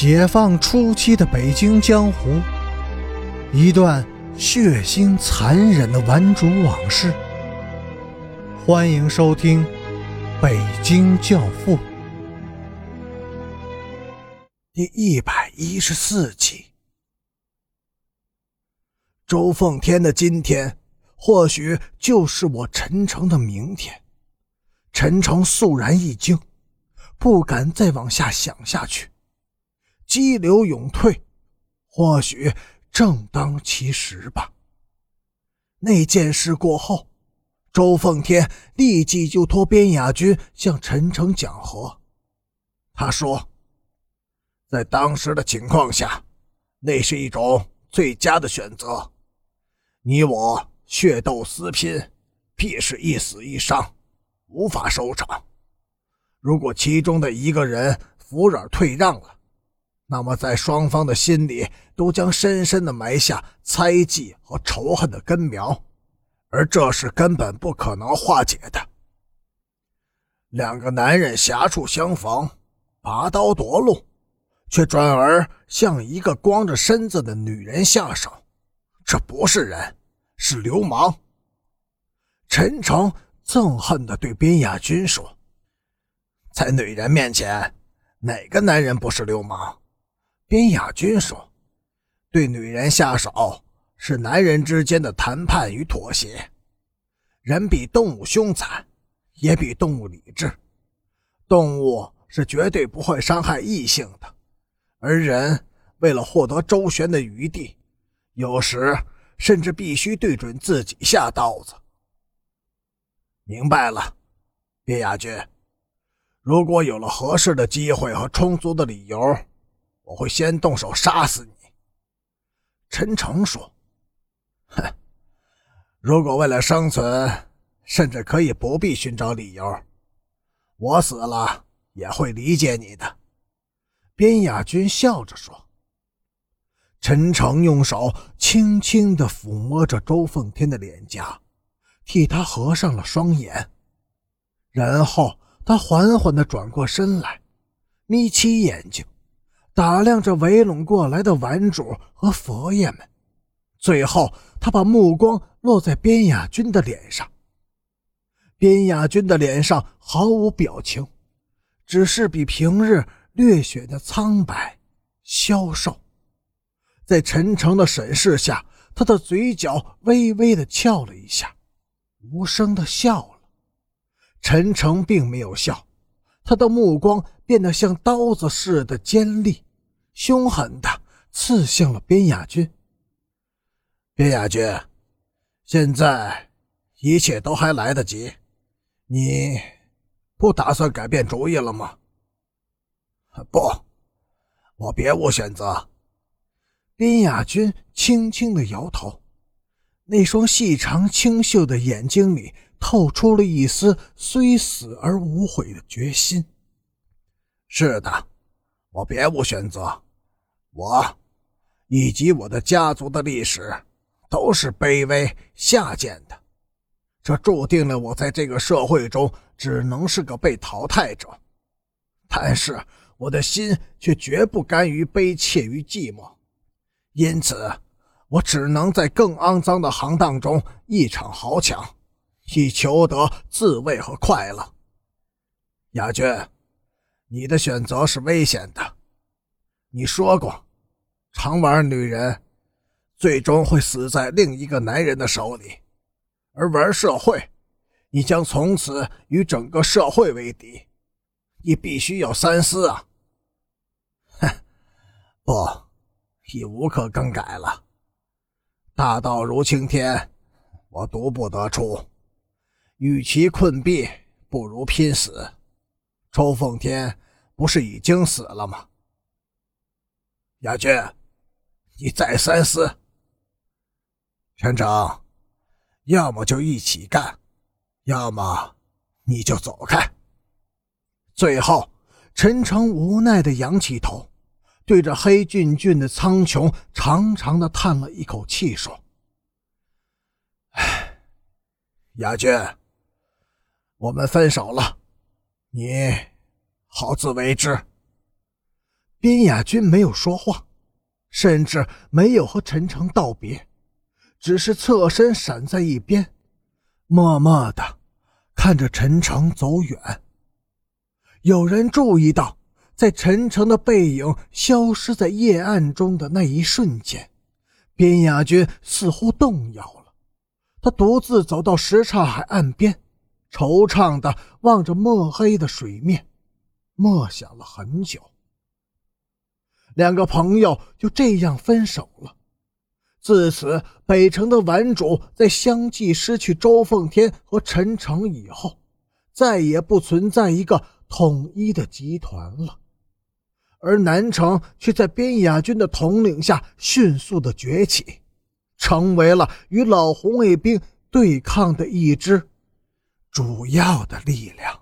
解放初期的北京江湖，一段血腥残忍的顽主往事。欢迎收听《北京教父》第一百一十四集。周凤天的今天，或许就是我陈诚的明天。陈诚肃然一惊，不敢再往下想下去。激流勇退，或许正当其时吧。那件事过后，周凤天立即就托边雅君向陈诚讲和。他说：“在当时的情况下，那是一种最佳的选择。你我血斗私拼，必是一死一伤，无法收场。如果其中的一个人服软退让了，”那么，在双方的心里都将深深的埋下猜忌和仇恨的根苗，而这是根本不可能化解的。两个男人狭处相逢，拔刀夺路，却转而向一个光着身子的女人下手，这不是人，是流氓。陈诚憎恨地对边亚君说：“在女人面前，哪个男人不是流氓？”边雅君说：“对女人下手是男人之间的谈判与妥协。人比动物凶残，也比动物理智。动物是绝对不会伤害异性的，而人为了获得周旋的余地，有时甚至必须对准自己下刀子。明白了，边雅君。如果有了合适的机会和充足的理由。”我会先动手杀死你。”陈诚说，“哼，如果为了生存，甚至可以不必寻找理由，我死了也会理解你的。”边雅君笑着说。陈诚用手轻轻地抚摸着周凤天的脸颊，替他合上了双眼，然后他缓缓地转过身来，眯起眼睛。打量着围拢过来的玩主和佛爷们，最后他把目光落在边雅君的脸上。边雅君的脸上毫无表情，只是比平日略显的苍白、消瘦。在陈诚的审视下，他的嘴角微微的翘了一下，无声的笑了。陈诚并没有笑，他的目光变得像刀子似的尖利。凶狠的刺向了边雅君。边雅君，现在一切都还来得及，你不打算改变主意了吗？不，我别无选择。边雅君轻轻的摇头，那双细长清秀的眼睛里透出了一丝虽死而无悔的决心。是的，我别无选择。我，以及我的家族的历史，都是卑微下贱的，这注定了我在这个社会中只能是个被淘汰者。但是我的心却绝不甘于悲切与寂寞，因此，我只能在更肮脏的行当中一场豪抢，以求得自卫和快乐。雅君，你的选择是危险的，你说过。常玩女人，最终会死在另一个男人的手里；而玩社会，你将从此与整个社会为敌。你必须要三思啊！哼，不，已无可更改了。大道如青天，我独不得出。与其困毙，不如拼死。周凤天不是已经死了吗？雅君。你再三思，陈长，要么就一起干，要么你就走开。最后，陈诚无奈的仰起头，对着黑俊俊的苍穹长长的叹了一口气，说：“唉，雅君，我们分手了，你好自为之。”边雅君没有说话，甚至没有和陈诚道别，只是侧身闪在一边，默默的看着陈诚走远。有人注意到，在陈诚的背影消失在夜暗中的那一瞬间，边雅君似乎动摇了。他独自走到什刹海岸边，惆怅的望着墨黑的水面，默想了很久。两个朋友就这样分手了。自此，北城的玩主在相继失去周凤天和陈诚以后，再也不存在一个统一的集团了。而南城却在边雅军的统领下迅速的崛起，成为了与老红卫兵对抗的一支主要的力量。